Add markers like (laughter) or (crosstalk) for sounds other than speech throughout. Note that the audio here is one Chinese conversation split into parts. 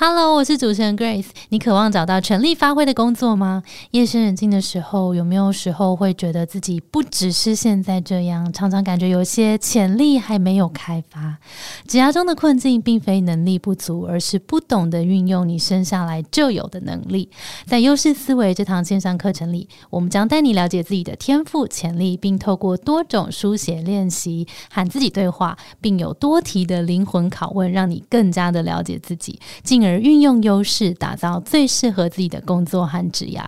Hello，我是主持人 Grace。你渴望找到全力发挥的工作吗？夜深人静的时候，有没有时候会觉得自己不只是现在这样，常常感觉有些潜力还没有开发？职涯中的困境，并非能力不足，而是不懂得运用你生下来就有的能力。在优势思维这堂线上课程里，我们将带你了解自己的天赋潜力，并透过多种书写练习喊自己对话，并有多题的灵魂拷问，让你更加的了解自己，进而。而运用优势，打造最适合自己的工作和职涯。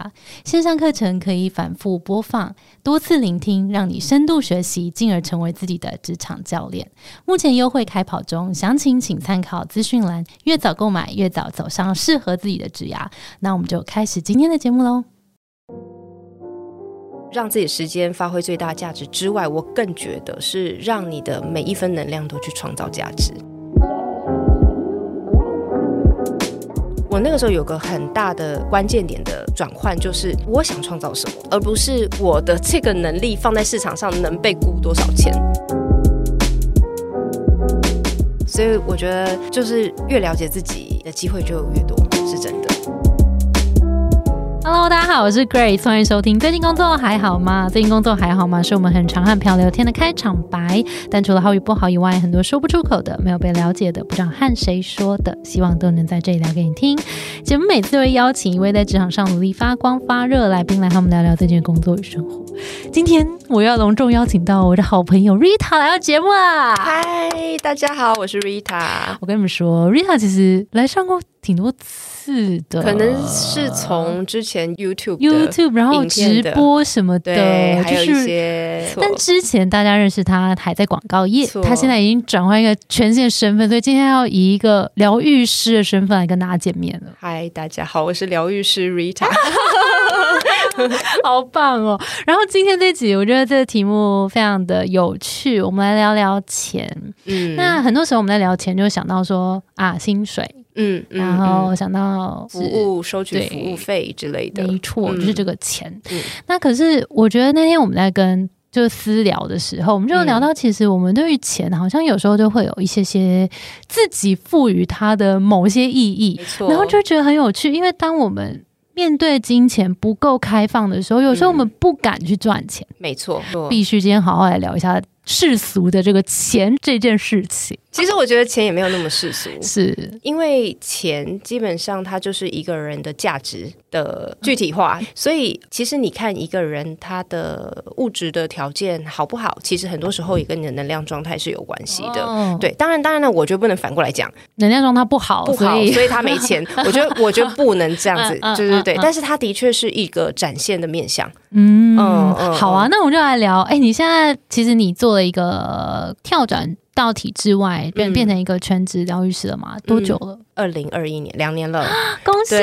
线上课程可以反复播放、多次聆听，让你深度学习，进而成为自己的职场教练。目前优惠开跑中，详情请参考资讯栏。越早购买，越早走上适合自己的职涯。那我们就开始今天的节目喽。让自己时间发挥最大价值之外，我更觉得是让你的每一分能量都去创造价值。我那个时候有个很大的关键点的转换，就是我想创造什么，而不是我的这个能力放在市场上能被估多少钱。所以我觉得，就是越了解自己的机会就越多，是真的。Hello，大家好，我是 Grace，欢迎收听。最近工作还好吗？最近工作还好吗？是我们很长和漂聊天的开场白。但除了好与不好以外，很多说不出口的、没有被了解的、不知道和谁说的，希望都能在这里聊给你听。节目每次会邀请一位在职场上努力发光发热来宾来和我们聊聊最近的工作与生活。今天我要隆重邀请到我的好朋友 Rita 来到节目啦！嗨，大家好，我是 Rita。我跟你们说，Rita 其实来上过挺多次。是的，可能是从之前 YouTube YouTube 然后直播什么的，还有一些。但之前大家认识他还在广告业，他现在已经转换一个全新的身份，所以今天要以一个疗愈师的身份来跟大家见面了。嗨，大家好，我是疗愈师 Rita，(laughs) 好棒哦！然后今天这集，我觉得这个题目非常的有趣，我们来聊聊钱。嗯，那很多时候我们在聊钱，就会想到说啊，薪水。嗯，然后想到服务收取服务费之类的，没错，就是这个钱。那可是我觉得那天我们在跟就私聊的时候，我们就聊到，其实我们对于钱好像有时候就会有一些些自己赋予它的某些意义，然后就觉得很有趣。因为当我们面对金钱不够开放的时候，有时候我们不敢去赚钱。没错，必须今天好好来聊一下世俗的这个钱这件事情。其实我觉得钱也没有那么世俗，是因为钱基本上它就是一个人的价值的具体化，所以其实你看一个人他的物质的条件好不好，其实很多时候也跟你的能量状态是有关系的。对，当然当然呢，我觉得不能反过来讲，能量状态不好不好，所以他没钱。(laughs) 我觉得我觉得不能这样子，对对对。但是他的确是一个展现的面相。嗯嗯，好啊，那我们就来聊。哎，你现在其实你做了一个跳转。到体制外变变成一个全职疗愈师了嘛？多久了？二零二一年，两年了，(gasps) 恭喜！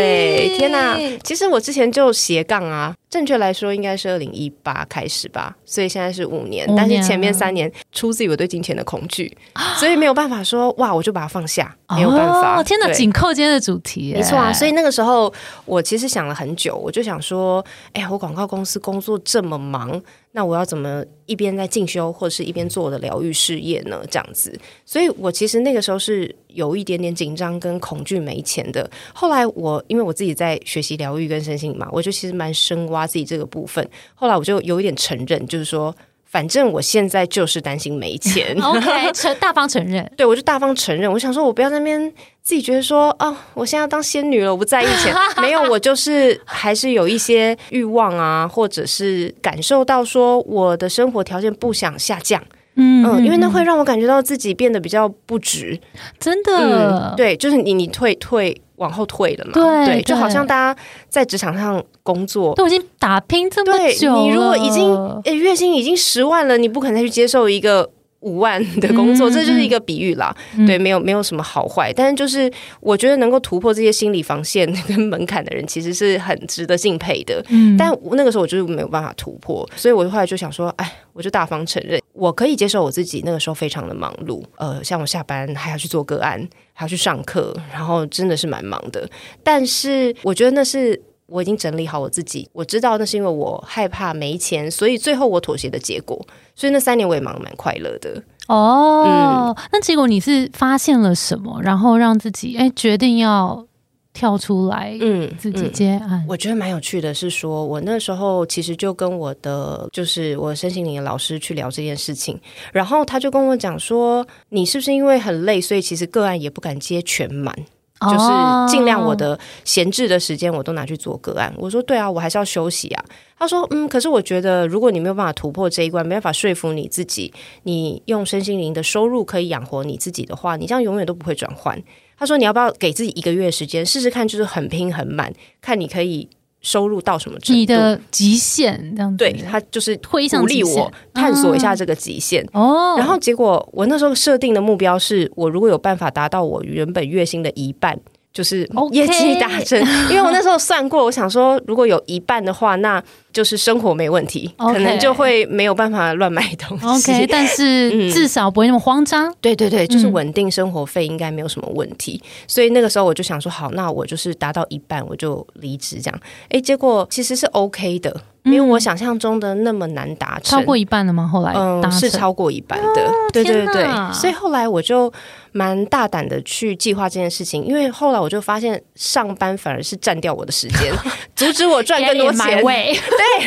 天哪，其实我之前就斜杠啊，正确来说应该是二零一八开始吧，所以现在是五年，但是前面三年出自于我对金钱的恐惧，(gasps) 所以没有办法说哇，我就把它放下，没有办法。哦天哪，紧扣今天的主题，没错啊。所以那个时候我其实想了很久，我就想说，哎呀，我广告公司工作这么忙。那我要怎么一边在进修，或者是一边做我的疗愈事业呢？这样子，所以我其实那个时候是有一点点紧张跟恐惧没钱的。后来我因为我自己在学习疗愈跟身心嘛，我就其实蛮深挖自己这个部分。后来我就有一点承认，就是说。反正我现在就是担心没钱。(laughs) OK，承大方承认。(laughs) 对，我就大方承认。我想说，我不要在那边自己觉得说，哦，我现在要当仙女了，我不在意钱。(laughs) 没有，我就是还是有一些欲望啊，或者是感受到说，我的生活条件不想下降。嗯嗯，因为那会让我感觉到自己变得比较不值。真的，对，就是你你退退。往后退了嘛？对，就好像大家在职场上工作都已经打拼这么久，你如果已经诶月薪已经十万了，你不可能再去接受一个五万的工作，这就是一个比喻啦。对，没有没有什么好坏，但是就是我觉得能够突破这些心理防线 (laughs) 跟门槛的人，其实是很值得敬佩的。嗯，但那个时候我就是没有办法突破，所以我后来就想说，哎，我就大方承认，我可以接受我自己那个时候非常的忙碌，呃，像我下班还要去做个案。还要去上课，然后真的是蛮忙的。但是我觉得那是我已经整理好我自己，我知道那是因为我害怕没钱，所以最后我妥协的结果。所以那三年我也忙蛮快乐的。哦，那结果你是发现了什么，然后让自己哎决定要跳出来，嗯，自己接案。我觉得蛮有趣的，是说我那时候其实就跟我的就是我身心灵的老师去聊这件事情，然后他就跟我讲说，你是不是因为很累，所以其实个案也不敢接全满。就是尽量我的闲置的时间我都拿去做个案。我说对啊，我还是要休息啊。他说嗯，可是我觉得如果你没有办法突破这一关，没办法说服你自己，你用身心灵的收入可以养活你自己的话，你这样永远都不会转换。他说你要不要给自己一个月时间试试看，就是很拼很满，看你可以。收入到什么程度？你的极限这样子，对他就是鼓励我探索一下这个极限哦。然后结果我那时候设定的目标是我如果有办法达到我原本月薪的一半。就是业绩达成，因为我那时候算过，我想说如果有一半的话，那就是生活没问题，可能就会没有办法乱买东西。OK，(laughs) 但是至少不会那么慌张。对对对，就是稳定生活费应该没有什么问题。所以那个时候我就想说，好，那我就是达到一半我就离职这样。哎，结果其实是 OK 的。没有我想象中的那么难达成，超过一半了吗？后来嗯是超过一半的，对对对，所以后来我就蛮大胆的去计划这件事情，因为后来我就发现上班反而是占掉我的时间，(laughs) 阻止我赚更多钱。(laughs) 对，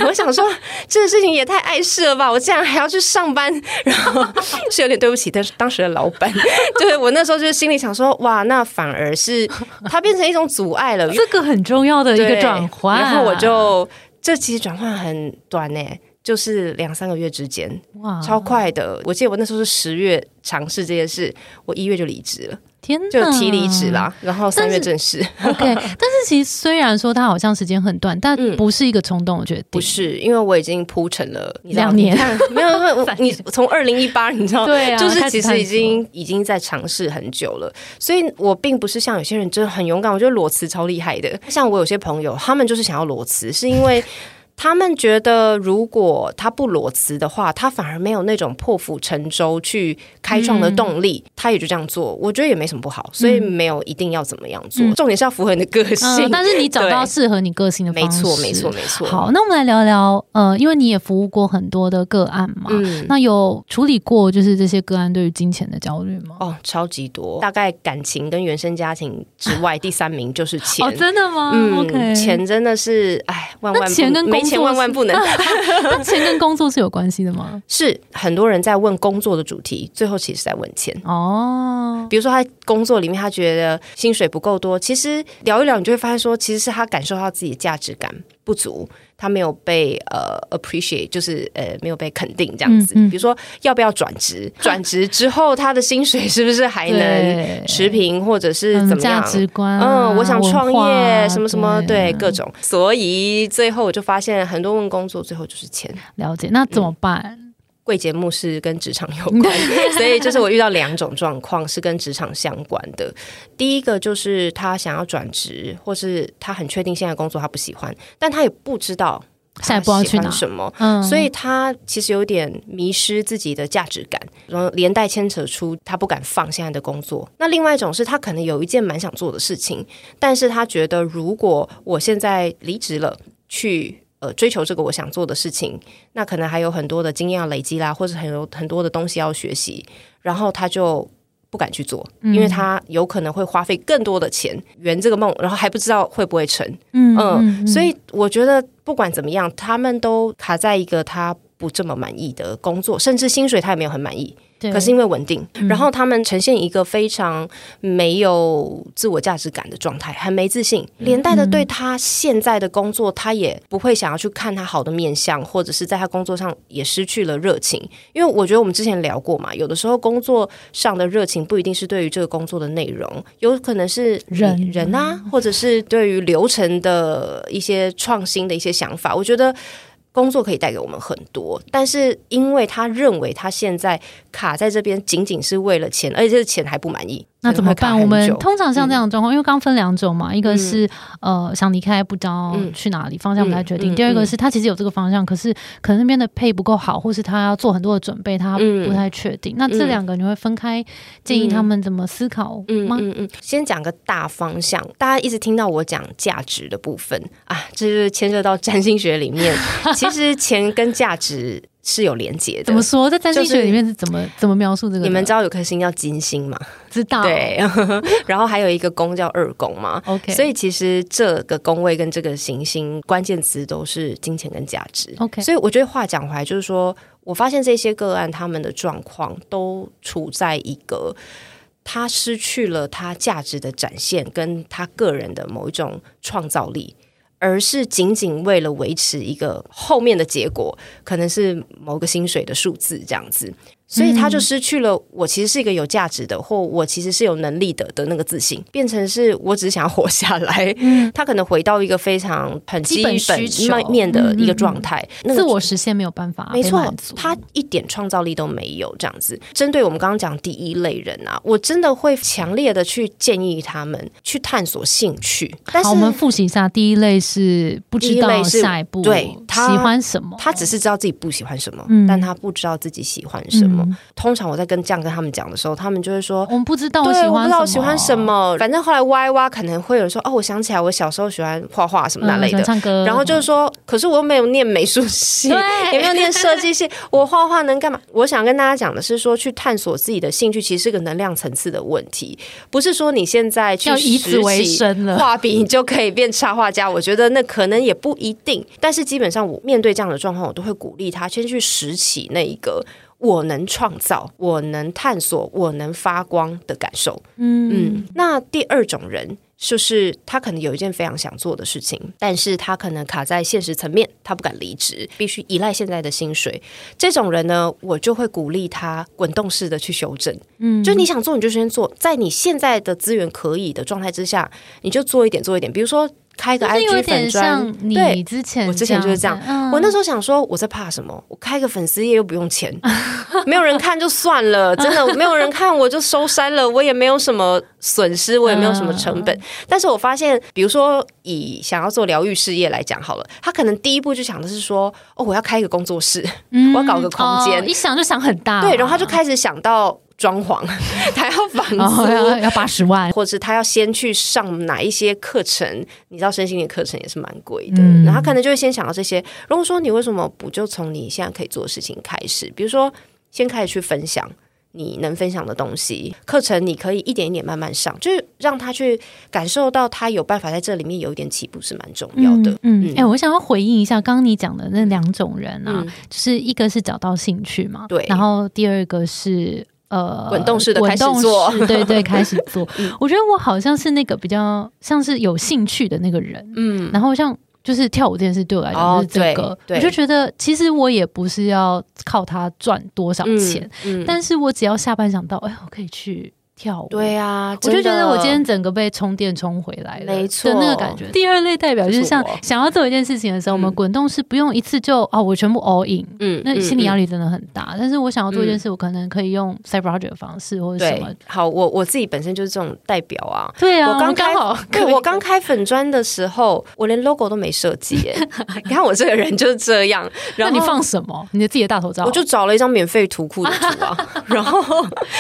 我想说这个事情也太碍事了吧！我竟然还要去上班，然后是有点对不起，但是当时的老板，(laughs) 对我那时候就是心里想说，哇，那反而是它变成一种阻碍了，这个很重要的一个转换，然后我就。这其实转换很短呢，就是两三个月之间，哇，超快的。我记得我那时候是十月尝试这件事，我一月就离职了，天，就提离职啦，然后三月正式。(laughs) OK，但是其实虽然说他好像时间很短，但不是一个冲动，我觉得不是，因为我已经铺陈了两年，(laughs) 没有，你从二零一八，你知道，对啊，就是其实已经已经在尝试很久了，所以我并不是像有些人真的很勇敢，我觉得裸辞超厉害的，像我有些朋友，他们就是想要裸辞，是因为。他们觉得，如果他不裸辞的话，他反而没有那种破釜沉舟去开创的动力。他也就这样做，我觉得也没什么不好，所以没有一定要怎么样做。重点是要符合你的个性，但是你找到适合你个性的方式。没错，没错，没错。好，那我们来聊聊，呃，因为你也服务过很多的个案嘛，那有处理过就是这些个案对于金钱的焦虑吗？哦，超级多，大概感情跟原生家庭之外，(laughs) 第三名就是钱。哦，真的吗？嗯，钱真的是，哎，万万钱跟没钱万万不能。(laughs) 那钱跟工作是有关系的吗？是很多人在问工作的主题，最后其实在问钱哦。比如说他工作里面他觉得薪水不够多，其实聊一聊，你就会发现说，其实是他感受到自己的价值感不足，他没有被呃 appreciate，就是呃没有被肯定这样子。比如说要不要转职？(laughs) 转职之后他的薪水是不是还能持平，或者是怎么样？价值观？嗯，我想创业，什么什么，对各种。所以最后我就发现，很多问工作，最后就是钱。了解，那怎么办？贵节目是跟职场有关，(laughs) 所以就是我遇到两种状况是跟职场相关的。第一个就是他想要转职，或是他很确定现在工作他不喜欢，但他也不知道他喜欢什么，嗯所以他其实有点迷失自己的价值感，然后连带牵扯出他不敢放现在的工作。那另外一种是他可能有一件蛮想做的事情，但是他觉得如果我现在离职了，去。呃，追求这个我想做的事情，那可能还有很多的经验要累积啦，或者很有很多的东西要学习，然后他就不敢去做，因为他有可能会花费更多的钱圆这个梦，然后还不知道会不会成。嗯，所以我觉得不管怎么样，他们都卡在一个他不这么满意的工作，甚至薪水他也没有很满意。可是因为稳定，然后他们呈现一个非常没有自我价值感的状态，很没自信，连带的对他现在的工作，他也不会想要去看他好的面相，或者是在他工作上也失去了热情。因为我觉得我们之前聊过嘛，有的时候工作上的热情不一定是对于这个工作的内容，有可能是人人啊，或者是对于流程的一些创新的一些想法。我觉得。工作可以带给我们很多，但是因为他认为他现在卡在这边，仅仅是为了钱，而且这个钱还不满意。那怎么办？我们通常像这样的状况，因为刚分两种嘛，一个是呃想离开不知道去哪里，方向不太决定；第二个是他其实有这个方向，可是可能那边的配不够好，或是他要做很多的准备，他不太确定。那这两个你会分开建议他们怎么思考吗？嗯嗯，先讲个大方向，大家一直听到我讲价值的部分啊，这是牵涉到占星学里面，(laughs) 其实钱跟价值。是有连接的。怎么说？在占星学里面是怎么怎么描述这个？你们知道有颗星叫金星吗？知道？对，(laughs) 然后还有一个宫叫二宫嘛。，OK，所以其实这个宫位跟这个行星关键词都是金钱跟价值。OK 所以我觉得话讲回来，就是说我发现这些个案他们的状况都处在一个他失去了他价值的展现，跟他个人的某一种创造力。而是仅仅为了维持一个后面的结果，可能是某个薪水的数字这样子，所以他就失去了我其实是一个有价值的，或我其实是有能力的的那个自信，变成是我只是想要活下来。他可能回到一个非常很基基本需面的一个状态，那个自我实现没有办法没错他一点创造力都没有，这样子。针对我们刚刚讲第一类人啊，我真的会强烈的去建议他们去探索兴趣。但是好，我们复习一下，第一类是不第知道是下一步对他喜欢什么，他只是知道自己不喜欢什么，嗯但他不知道自己喜欢什么。嗯通常我在跟这样跟他们讲的时候，他们就会说。我们不知道我对，喜欢我不知道我喜欢什，么。反正后来挖一挖，可能会有人说：“哦，我想起来，我小时候喜欢画画什么那嗯类的。然后就是说，可是我又没有念美术系，(laughs) 也没有念设计系，我画画能干嘛？我想跟大家讲的是说，去探索自己的兴趣，其实是个能量层次的问题，不是说你现在去要以此为生了。画笔你就可以变插画家，我觉得那可能也不一定。但是基本上，我面对这样的状况，我都会鼓励他先去拾起那一个我能创造、我能探索、我能发光的感受。嗯嗯，那第二种人。就是他可能有一件非常想做的事情，但是他可能卡在现实层面，他不敢离职，必须依赖现在的薪水。这种人呢，我就会鼓励他滚动式的去修正。嗯就你想做，你就先做，在你现在的资源可以的状态之下，你就做一点，做一点。比如说开个 IG 粉砖像，你对。之前我之前就是这样嗯我那时候想说，我在怕什么？我开个粉丝页又不用钱，没有人看就算了，真的没有人看我就收山了，我也没有什么损失，我也没有什么成本。但是我发现，比如说以想要做疗愈事业来讲好了，他可能第一步就想的是说，哦，我要开一个工作室，嗯我要搞个空间哦一想就想很大，对，然后他就开始想到装潢，(laughs) 他要房然后要八十万，或者是他要先去上哪一些课程？你知道身心灵课程也是蛮贵的，嗯然后他可能就会先想到这些。如果说你为什么不就从你现在可以做的事情开始，比如说先开始去分享你能分享的东西，课程你可以一点一点慢慢上，就是让他去感受到他有办法在这里面有一点起步是蛮重要的。嗯，哎、我想要回应一下刚刚你讲的那两种人啊，嗯就是一个是找到兴趣嘛，对然后第二个是。呃，滚动式的开始做式对对，开始 (laughs) 做。嗯。我觉得我好像是那个比较像是有兴趣的那个人，嗯，然后像就是跳舞这件事对我来讲是这个，我就觉得其实我也不是要靠它赚多少钱，嗯，嗯。但是我只要下班想到，哎，我可以去跳舞，对啊，我就觉得我今天整个被充电充回来了，没错那个感觉。第二类代表就是像想要做一件事情的时候，我们嗯滚动是不用一次就哦，我全部 all in，嗯那心理压力。真的很大。但是我想要做一件事，我可能可以用 side project 的方式或者什对么。，好，我我自己本身就是这种代表啊。对啊，我刚开刚好 (laughs) 对我刚开粉砖的时候，我连 logo 都没设计耶。(laughs) 你看我这个人就是这样。那然后你放什么？你的自己的大头照？我就找了一张免费图库的图啊，(laughs) 然后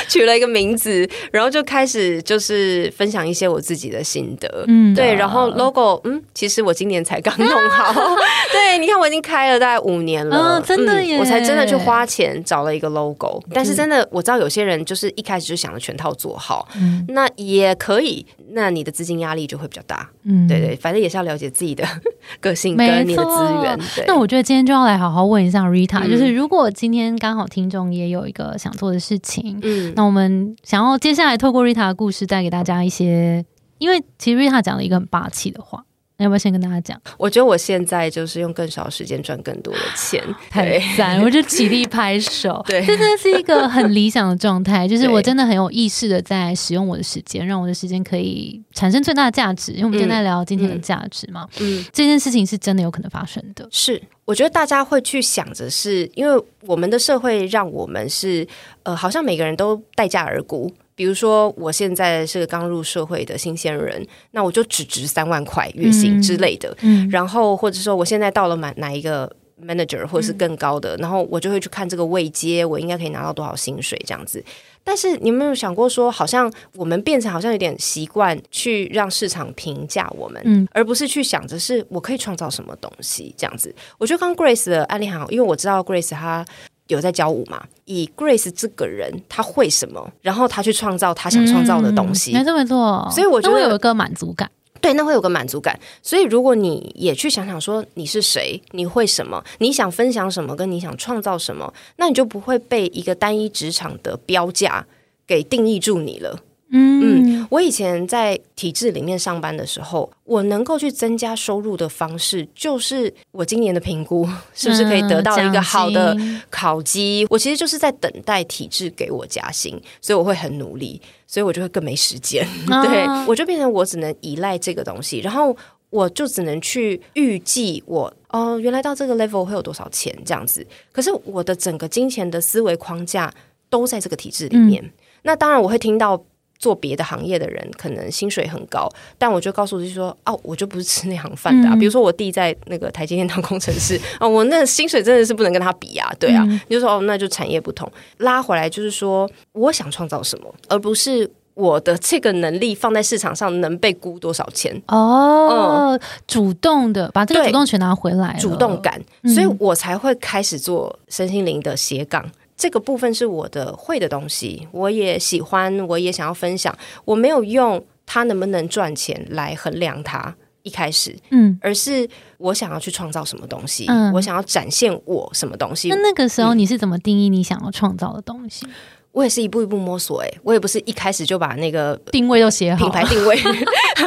取了一个名字，然后就开始就是分享一些我自己的心得。嗯对，然后 logo，嗯，其实我今年才刚弄好。(laughs) 对，你看我已经开了大概五年了，嗯真的耶我才真的去花钱找了一个 logo。但是真的，我知道有些人就是一开始就想着全套做好，嗯那也可以，那你的资金压力就会比较大。嗯对对，反正也是要了解自己的 (laughs) 个性没跟你的资源。对，那我觉得今天就要来好好问一下 Rita，、嗯就是如果今天刚好听众也有一个想做的事情，嗯那我们想要接下来透过 Rita 的故事带给大家一些，因为其实 Rita 讲了一个很霸气的话，那要不要先跟大家讲？我觉得我现在就是用更少时间赚更多的钱，太赞！我就起立拍手。(laughs) 对这真的是一个很理想的状态，(laughs) 就是我真的很有意识的在使用我的时间，让我的时间可以产生最大的价值。因为我们今天在聊今天的价值嘛，嗯，这件事情是真的有可能发生的。是。我觉得大家会去想着是，因为我们的社会让我们是，呃，好像每个人都待价而沽。比如说，我现在是个刚入社会的新鲜人，那我就只值三万块月薪嗯之类的。嗯，然后或者说我现在到了满哪一个 manager 或者是更高的，然后我就会去看这个位阶，我应该可以拿到多少薪水这样子。但是你有没有想过说，好像我们变成好像有点习惯去让市场评价我们，嗯，而不是去想着是我可以创造什么东西这样子。我觉得刚 Grace 的案例很好，因为我知道 Grace 她有在教舞嘛，以 Grace 这个人他会什么，然后他去创造他想创造的东西，没错没错。所以我觉得有一个满足感。对，那会有个满足感。所以，如果你也去想想说你是谁，你会什么，你想分享什么，跟你想创造什么，那你就不会被一个单一职场的标价给定义住你了。嗯，我以前在体制里面上班的时候，我能够去增加收入的方式，就是我今年的评估 (laughs) 是不是可以得到一个好的考绩。我其实就是在等待体制给我加薪，所以我会很努力，所以我就会更没时间。(laughs) 对我就变成我只能依赖这个东西，然后我就只能去预计我哦，原来到这个 level 会有多少钱这样子。可是我的整个金钱的思维框架都在这个体制里面。那当然我会听到。做别的行业的人可能薪水很高，但我就告诉自己说：哦，我就不是吃那行饭的啊。比如说我弟在那个台积电当工程师，哦，我那薪水真的是不能跟他比啊，对啊。你就说哦，那就产业不同，拉回来就是说，我想创造什么，而不是我的这个能力放在市场上能被估多少钱哦。主动的把这个主动权拿回来，主动感，所以我才会开始做身心灵的斜杠。这个部分是我的会的东西，我也喜欢，我也想要分享。我没有用它能不能赚钱来衡量它，一开始，嗯，而是我想要去创造什么东西，我想要展现我什么东西。那那个时候你是怎么定义你想要创造的东西？我也是一步一步摸索，哎，我也不是一开始就把那个定位都写好，品牌定位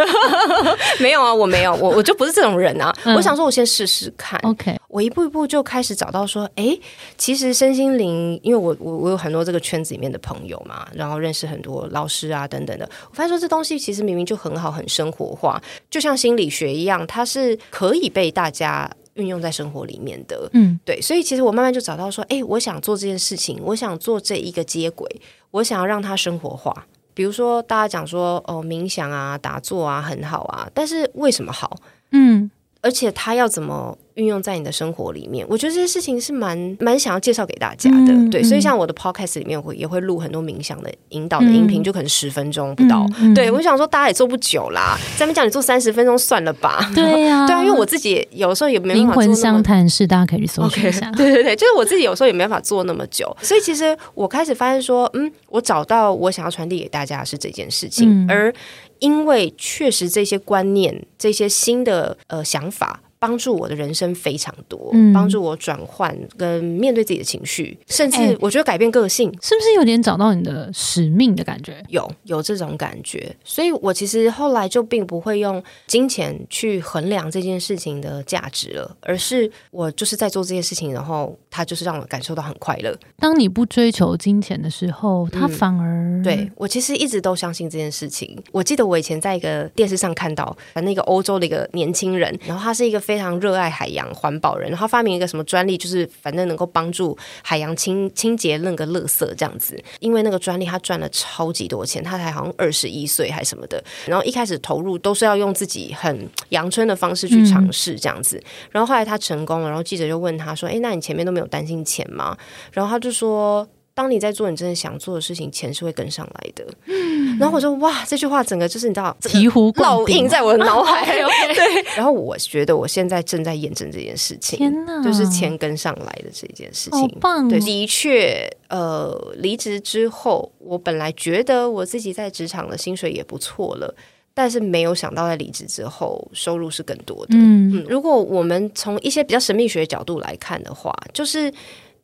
(laughs) 没有啊，我没有，我我就不是这种人啊。我想说，我先试试看，OK。我一步一步就开始找到说，哎，其实身心灵，因为我我我有很多这个圈子里面的朋友嘛，然后认识很多老师啊等等的，我发现说这东西其实明明就很好，很生活化，就像心理学一样，它是可以被大家。运用在生活里面的，嗯，对，所以其实我慢慢就找到说，哎，我想做这件事情，我想做这一个接轨，我想要让它生活化。比如说，大家讲说，哦，冥想啊，打坐啊，很好啊，但是为什么好？嗯，而且它要怎么？运用在你的生活里面，我觉得这些事情是蛮蛮想要介绍给大家的，对，所以像我的 podcast 里面会也会录很多冥想的引导的音频，就可能十分钟不到。对我想说，大家也做不久啦，咱们讲你做三十分钟算了吧。对呀，(laughs) 对啊，因为我自己有时候也没灵魂相谈室，大家可以去搜一下。对对对，就是我自己有时候也没办法做那么久，所以其实我开始发现说，嗯，我找到我想要传递给大家是这件事情，而因为确实这些观念、这些新的呃想法。帮助我的人生非常多，帮助我转换跟面对自己的情绪，甚至我觉得改变个性，是不是有点找到你的使命的感觉？有有这种感觉，所以我其实后来就并不会用金钱去衡量这件事情的价值了，而是我就是在做这件事情，然后它就是让我感受到很快乐。当你不追求金钱的时候，它反而对我其实一直都相信这件事情。我记得我以前在一个电视上看到那个欧洲的一个年轻人，然后他是一个非非常热爱海洋环保人，然后发明一个什么专利，就是反正能够帮助海洋清清洁那个垃圾这样子。因为那个专利，他赚了超级多钱，他才好像二十一岁还什么的。然后一开始投入都是要用自己很阳春的方式去尝试这样子。然后后来他成功了，然后记者就问他说：“哎，那你前面都没有担心钱吗？”然后他就说。当你在做你真的想做的事情，钱是会跟上来的。嗯，然后我说哇，这句话整个就是你知道，醍醐烙印在我的脑海。(laughs) 对，然后我觉得我现在正在验证这件事情。天哪，就是钱跟上来的这件事情，好棒！对，的确，呃，离职之后，我本来觉得我自己在职场的薪水也不错了，但是没有想到在离职之后收入是更多的。嗯，如果我们从一些比较神秘学角度来看的话，就是。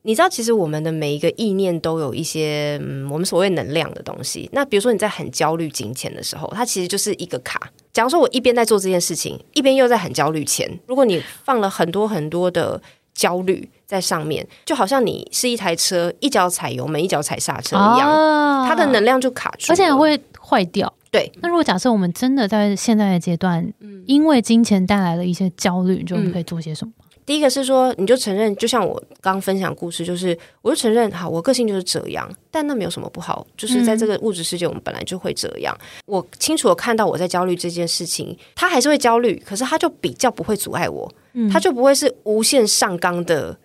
你知道，其实我们的每一个意念都有一些，嗯，我们所谓能量的东西。那比如说你在很焦虑金钱的时候，它其实就是一个卡。假如说我一边在做这件事情，一边又在很焦虑钱，如果你放了很多很多的焦虑在上面，就好像你是一台车，一脚踩油门，一脚踩刹车一样，它的能量就卡住，而且会坏掉。对。那如果假设我们真的在现在的阶段，嗯因为金钱带来了一些焦虑，就可以做些什么？第一个是说，你就承认，就像我刚分享故事，就是我就承认，好，我个性就是这样，但那没有什么不好，就是在这个物质世界，我们本来就会这样。我清楚的看到我在焦虑这件事情，他还是会焦虑，可是他就比较不会阻碍我，他就不会是无限上纲的。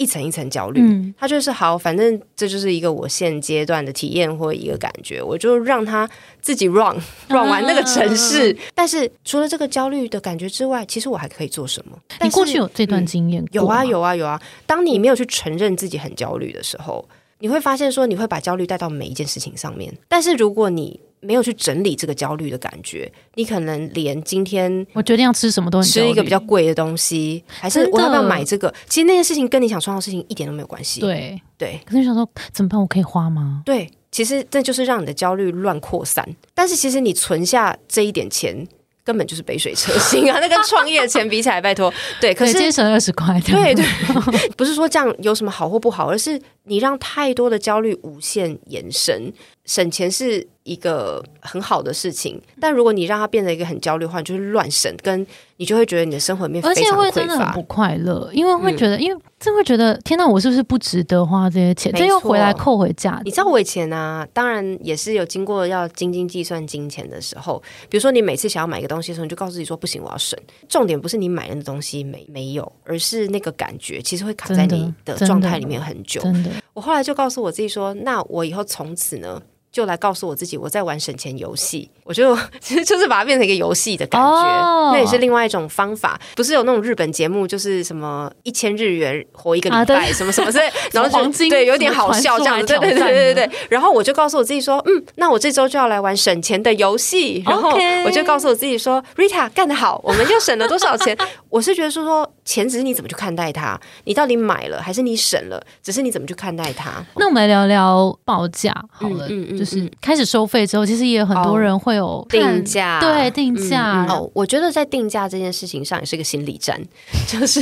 一层一层焦虑，他就是好，反正这就是一个我现阶段的体验或一个感觉，我就让他自己 run run 完那个城市。但是除了这个焦虑的感觉之外，其实我还可以做什么？你过去有这段经验？有啊，有啊，有啊。当你没有去承认自己很焦虑的时候，你会发现说你会把焦虑带到每一件事情上面。但是如果你没有去整理这个焦虑的感觉，你可能连今天我决定要吃什么东西，吃一个比较贵的东西，还是我要不要买这个？其实那件事情跟你想创造的事情一点都没有关系。对对，可是你想说怎么办？我可以花吗？对，其实这就是让你的焦虑乱扩散。但是其实你存下这一点钱。根本就是杯水车薪啊！(laughs) 那跟创业钱比起来，拜托，对，可是节省二十块，对对，(laughs) 不是说这样有什么好或不好，而是你让太多的焦虑无限延伸。省钱是一个很好的事情，但如果你让它变成一个很焦虑的话，就是乱省，跟你就会觉得你的生活里面而且会真的很不快乐，因为会觉得，因为真会觉得，天哪，我是不是不值得花这些钱？这又回来扣回价。你知道我以前呢，当然也是有经过要斤斤计算金钱的时候，比如说你每次想要买一个东西的时候，你就告诉自己说不行，我要省。重点不是你买的东西没没有，而是那个感觉其实会卡在你的状态里面很久。真的，我后来就告诉我自己说，那我以后从此呢。就来告诉我自己，我在玩省钱游戏，我就 (laughs) 其实就是把它变成一个游戏的感觉，那也是另外一种方法。不是有那种日本节目，就是什么一千日元活一个礼拜，什么什么，(laughs) 然后就对有点好笑这样子，对对对对对对。然后我就告诉我自己说，嗯，那我这周就要来玩省钱的游戏。然后我就告诉我自己说，Rita 干得好，我们又省了多少钱？(laughs) 我是觉得说说钱只是你怎么去看待它，你到底买了还是你省了，只是你怎么去看待它。那我们来聊聊报价好了，嗯嗯。就是开始收费之后，其实也有很多人会有定价，对定价。哦，我觉得在定价这件事情上也是个心理战，(laughs) 就是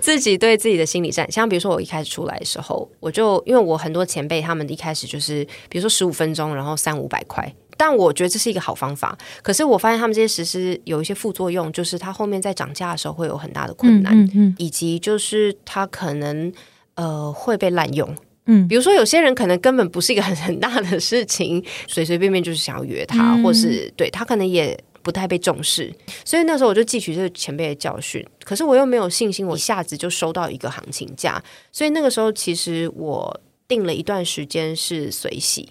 自己对自己的心理战。像比如说我一开始出来的时候，我就因为我很多前辈他们一开始就是，比如说十五分钟，然后三五百块。但我觉得这是一个好方法。可是我发现他们这些实施有一些副作用，就是它后面在涨价的时候会有很大的困难，以及就是它可能呃会被滥用。嗯，比如说有些人可能根本不是一个很很大的事情，随随便便就是想要约他，或是对他可能也不太被重视，所以那时候我就汲取这个前辈的教训。可是我又没有信心，我一下子就收到一个行情价，所以那个时候其实我定了一段时间是随喜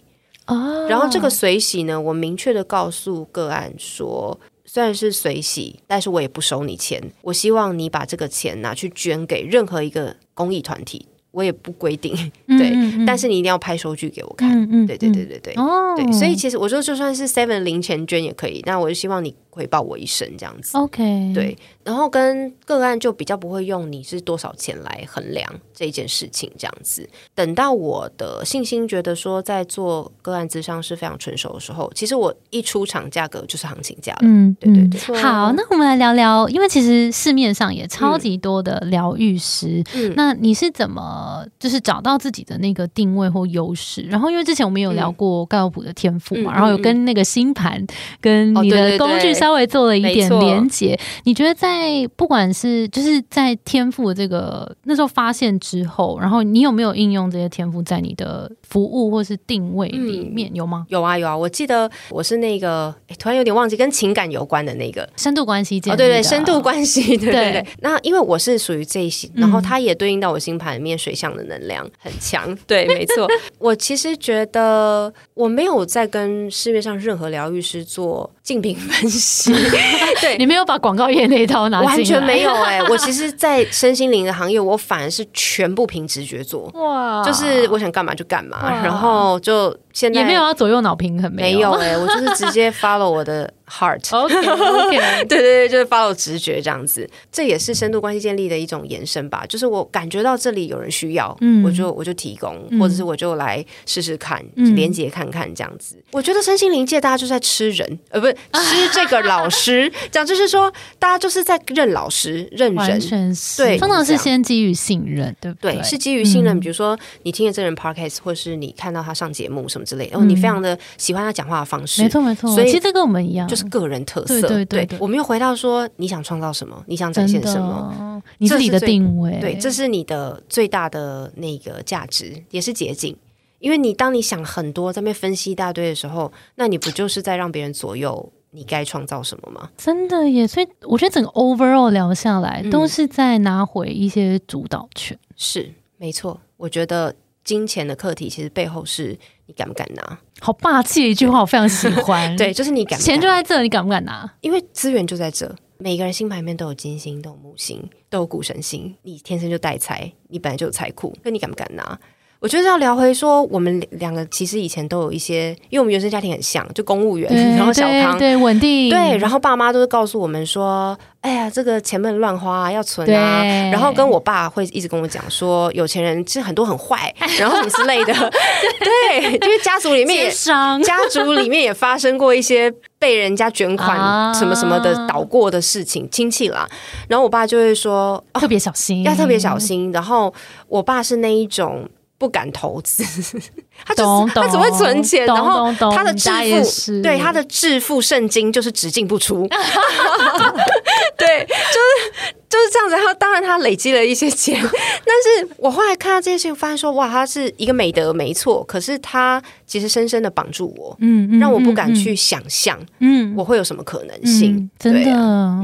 哦，然后这个随喜呢，我明确的告诉个案说，虽然是随喜，但是我也不收你钱，我希望你把这个钱拿去捐给任何一个公益团体。我也不规定，对，但是你一定要拍收据给我看，对对对对对，哦。对，所以其实我说就算是 seven 零钱捐也可以，那我就希望你。回报我一生这样子，OK，对，然后跟个案就比较不会用你是多少钱来衡量这件事情这样子。等到我的信心觉得说在做个案之上是非常成熟的时候，其实我一出厂价格就是行情价了。嗯，对对对。好，那我们来聊聊，因为其实市面上也超级多的疗愈师，那你是怎么就是找到自己的那个定位或优势？然后因为之前我们有聊过盖洛普的天赋嘛，然后有跟那个星盘跟你的工具。稍微做了一点连接，你觉得在不管是就是在天赋这个那时候发现之后，然后你有没有应用这些天赋在你的服务或是定位里面有吗？有啊有啊，我记得我是那个突然有点忘记跟情感有关的那个深度关系，哦对对，深度关系，(laughs) 对对对。那因为我是属于这一型，然后它也对应到我星盘里面水象的能量很强，(laughs) 对，没错。我其实觉得我没有在跟市面上任何疗愈师做竞品分析。(laughs) 对你没有把广告业那一套拿完全没有哎！我其实，在身心灵的行业，我反而是全部凭直觉做哇，就是我想干嘛就干嘛，然后就现在也没有要左右脑平衡，没有哎，我就是直接 follow 我的。Heart，OK，(laughs) 对对对，就是 follow 直觉这样子，这也是深度关系建立的一种延伸吧。就是我感觉到这里有人需要，嗯，我就我就提供，或者是我就来试试看，连接看看这样子。我觉得身心灵界大家就在吃人，呃，不是 (laughs) 吃这个老师，讲就是说大家就是在认老师、认人，对，通常是先基于信任，对不对？是基于信任。比如说你听了这人 podcast，或是你看到他上节目什么之类，然后你非常的喜欢他讲话的方式，没错没错。所以其实这跟我们一样。就是个人特色。对对对对我们又回到说，你想创造什么？你想展现什么？么？你自己的定位，对，这是你的最大的那个价值，也是捷径。因为你当你想很多，在那边分析一大堆的时候，那你不就是在让别人左右你该创造什么吗？真的耶。所以我觉得整个 overall 聊下来，嗯都是在拿回一些主导权。是，没错。我觉得金钱的课题其实背后是你敢不敢拿？好霸气的一句话，我非常喜欢。(laughs) 对，就是你敢钱就在这，你敢不敢拿？因为资源就在这，每个人星盘里面都有金星，都有木星，都有谷神星。你天生就带财，你本来就有财库，那你敢不敢拿？我觉得要聊回说，我们两个其实以前都有一些，因为我们原生家庭很像，就公务员，然后小康，对对稳定，对，然后爸妈都是告诉我们说，哎呀，这个钱不能乱花、要存啊。然后跟我爸会一直跟我讲说，有钱人其实很多很坏，(laughs) 然后什么之类的。(laughs) 对，因为家族里面也家族里面也发生过一些被人家卷款啊什么什么的倒过的事情，亲戚啦。然后我爸就会说，哦，特别小心，要特别小心。然后我爸是那一种。不敢投资，(laughs) 他就懂懂是他只会存钱，然后他的致富，对他的致富圣经就是只进不出，(laughs) 对，就是就是这样子。然后当然他累积了一些钱，(laughs) 但是我后来看到这些事情，发现说哇，他是一个美德没错，可是他其实深深的绑住我，嗯，嗯让我不敢，嗯去想象嗯，我会有什么可能嗯性。真的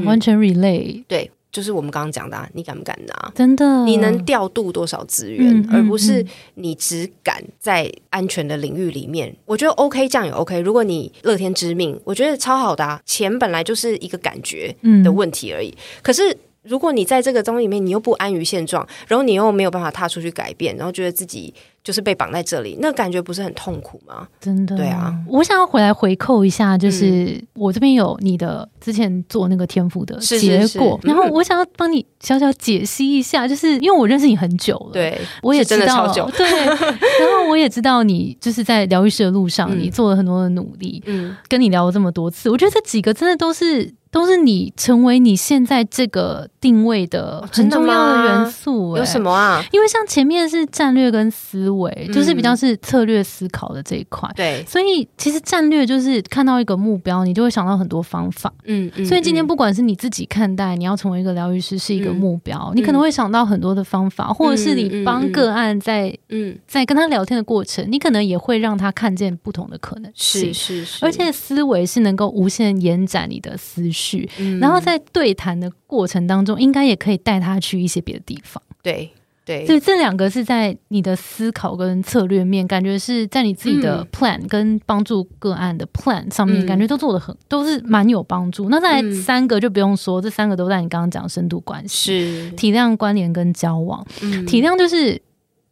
完全 relate，对，就是我们刚刚讲的、啊，你敢不敢拿？真的，你能调度多少资源，而不是你只敢在安全的领域里面。我觉得 OK，这样也 OK。如果你乐天知命，我觉得超好的、啊。钱本来就是一个感觉嗯的问题而已。可是如果你在这个中里面，你又不安于现状，然后你又没有办法踏出去改变，然后觉得自己就是被绑在这里，那感觉不是很痛苦吗？真的对啊，我想要回来回扣一下，嗯就是我这边有你的之前做那个天赋的是是结是果，嗯然后我想要帮你小小解析一下，就是因为我认识你很久了，。对，我也真知道，的超久。(laughs) 对，然后我也知道你就是在疗愈师的路上，嗯你做了很多的努力。嗯，跟你聊了这么多次，我觉得这几个真的都是都是你成为你现在这个定位的很重要的元素、欸。有什么啊？因为像前面是战略跟思维，就是比嗯较是策略思考的这一块。对，所以其实战略就是看到一个目标，你就会想到很多方法。嗯嗯所以今天嗯不管是你自己看待你要成为一个疗愈师是一个嗯目标，你可能会想到很多的方法，或者是你帮个案在嗯在跟他聊天的过程，你可能也会让他看见不同的可能性是性。是是，而且思维是能够无限延展你的思绪，嗯。然后在对谈的过程当中，应该也可以带他去一些别的地方。对对。所以这两个是在你的思考跟策略面，感觉是在你自己的嗯。plan 跟帮助个案的 plan 上面，嗯。感觉都做的很，都是蛮有帮助。那再来嗯。三个就不用说，这三个都在你刚刚讲深度关系、是。体谅、关联跟交往。嗯。体谅就是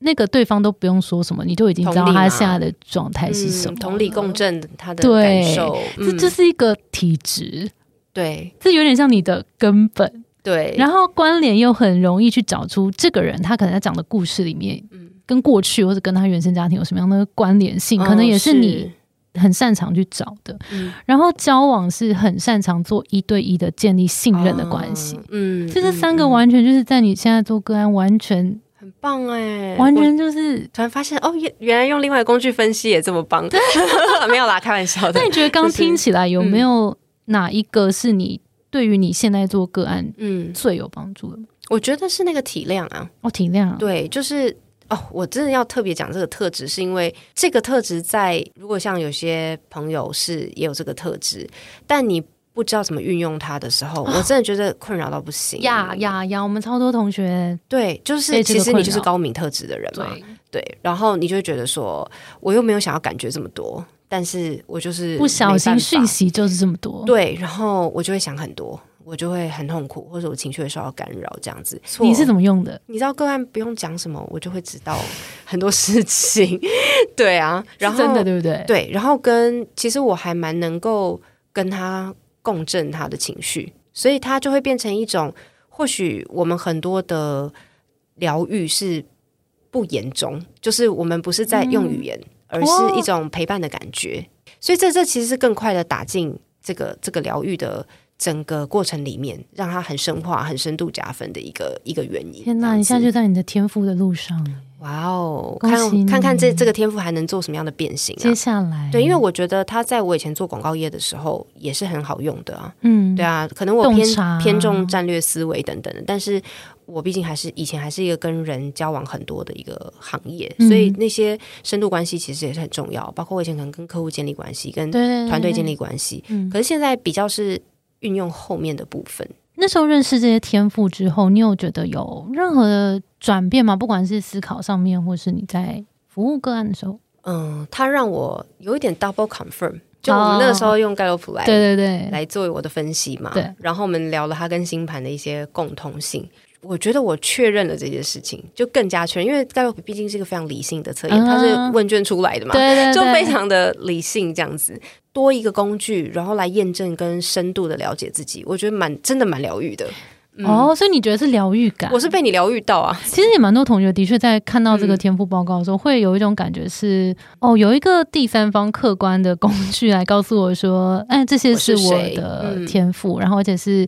那个对方都不用说什么，你就已经知道他同理嘛。现在的状态是什么、嗯同理共。振他的对感受，这嗯。这是一个体质，对这有点像你的根本。对，然后关联又很容易去找出这个人他可能在讲的故事里面，嗯跟过去或者跟他原生家庭有什么样的关联性，哦可能也是你很擅长去找的。嗯然后交往是很擅长做一对一的建立信任的关系。哦嗯，这这三个嗯完全就是在你现在做个案，完全很棒哎，完全就是。突然发现哦，原原来用另外的工具分析也这么棒，(laughs) 没有啦，开玩笑的那。你觉得刚就是听起来有没有哪一个是你对于你现在做个案嗯，最有帮助的？吗？我觉得是那个体谅啊，哦，体谅，对，就是哦，我真的要特别讲这个特质，是因为这个特质在如果像有些朋友是也有这个特质，但你不知道怎么运用它的时候，我真的觉得困扰到不行。呀呀呀！我们超多同学对，就是其实你就是高敏特质的人嘛，对。对，然后你就会觉得说，我又没有想要感觉这么多，但是我就是不小心讯息就是这么多。对，然后我就会想很多，我就会很痛苦，或者我情绪会受到干扰，这样子。你是？怎么用的？你知道个案不用讲什么，我就会知道很多事情。(laughs) 对啊，然后是真的对不对？对，然后跟其实我还蛮能够跟他共振他的情绪，所以他就会变成一种，或许我们很多的疗愈是不言中，就是我们不是在用语言，而是一种陪伴的感觉。所以这这其实是更快的打进这个这个疗愈的整个过程里面让它很深化、很深度加分的一个一个原因。天哪，你现在就在你的天赋的路上。哇哦，看看看这这个天赋还能做什么样的变形啊接？下来，对，因为我觉得他在我以前做广告业的时候也是很好用的啊。嗯，对啊，可能我偏偏重战略思维等等的，但是我毕竟还是以前还是一个跟人交往很多的一个行业，嗯所以那些深度关系其实也是很重要。包括我以前可能跟客户建立关系，跟团队建立关系，嗯可是现在比较是运用后面的部分。那时候认识这些天赋之后，你有觉得有任何的转变吗？不管是思考上面，或是你在服务个案的时候，嗯，它让我有一点 double confirm。就我们那个时候用盖洛普来、对对对，来作为我的分析嘛，对然后我们聊了它跟星盘的一些共通性。我觉得我确认了这件事情，就更加确认，因为盖洛普毕竟是一个非常理性的测验，嗯它是问卷出来的嘛，对对对，就非常的理性这样子。多一个工具，然后来验证跟深度的了解自己，我觉得蛮真的蛮疗愈的。嗯哦，所以你觉得是疗愈感？我是被你疗愈到啊！其实也蛮多同学的确在看到这个嗯天赋报告的时候，会有一种感觉是，哦，有一个第三方客观的工具来告诉我说，哎，这些是我的嗯天赋，然后而且是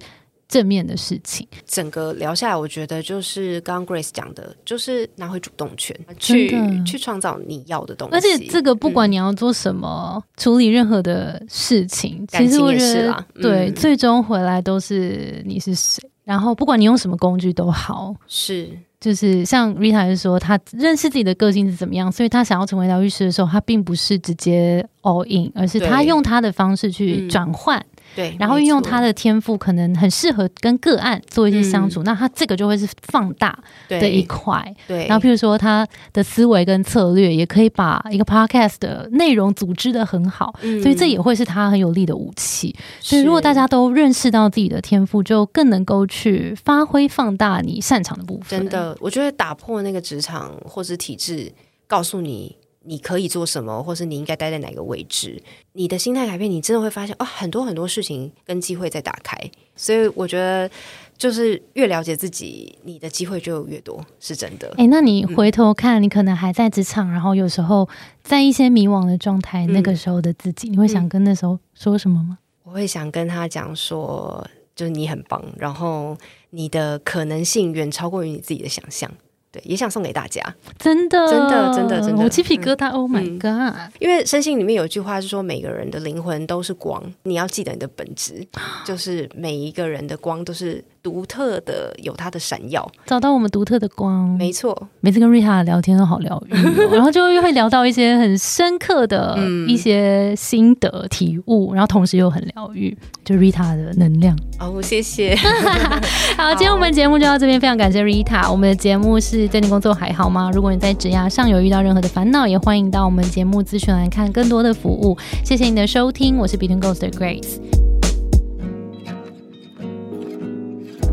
正面的事情。整个聊下来，我觉得就是刚刚 Grace 讲的，就是拿回主动权，去去创造你要的东西。而且这个不管嗯你要做什么，处理任何的事情，其实我觉得对，嗯最终回来都是你是谁。然后不管你用什么工具都好，是就是像 Rita 是说，她认识自己的个性是怎么样，所以她想要成为疗愈师的时候，她并不是直接 all in，而是她用她的方式去嗯转换，对，然后运用他的的天赋，可能很适合跟个案做一些相处，那他这个就会是放大的一块。对，然后，譬如说，他的思维跟策略也可以把一个 podcast 的内容组织的很好，嗯所以这也会是他很有力的武器。所以，如果大家都认识到自己的天赋，就更能够去发挥放大你擅长的部分。真，的，我觉得打破那个职场或是体制，告诉你你可以做什么，或是你应该待在哪个位置，你的心态改变，你真的会发现哦，很多很多事情跟机会在打开。所以我觉得，就是越了解自己，你的机会就越多，是真的。哎，那你回头看，你可能还在职场，然后有时候在一些迷惘的状态，嗯那个时候的自己，你会想跟那时候说什么吗？我会想跟他讲说，就是你很棒，然后你的可能性远超过于你自己的想象。对，也想送给大家，真的，真的真的真的。我鸡皮疙瘩、o h my 嗯。God！因为身心里面有一句话是说，每个人的灵魂都是光，你要记得你的本质，就是每一个人的光都是独特的，有它的闪耀。找到我们独特的光，没错，每次跟 Rita 聊天都好疗愈哦、(laughs) 然后就会聊到一些很深刻的嗯一些心得体悟，然后同时又很疗愈，就 Rita 的能量。哦，谢谢。(laughs) 好，(laughs) 今天我们节目就到这边，非常感谢 Rita。我们的节目是对你工作还好吗？如果你在职涯上有遇到任何的烦恼，也欢迎到我们节目咨询来看更多的服务。谢谢你的收听，我是 Between Ghost 的 Grace。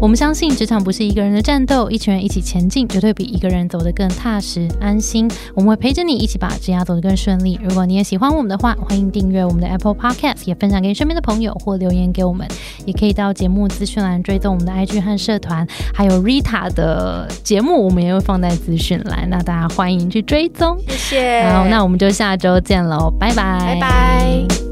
我们相信职场不是一个人的战斗，一群人一起前进，绝对比一个人走得更踏实安心。我们会陪着你一起把职涯走得更顺利。如果你也喜欢我们的话，欢迎订阅我们的 Apple Podcast，也分享给身边的朋友或留言给我们。也可以到节目资讯栏追踪我们的 IG 和社团，还有 Rita 的节目，我们也会放在资讯栏，那大家欢迎去追踪。谢谢。好，那我们就下周见喽，拜拜，拜拜。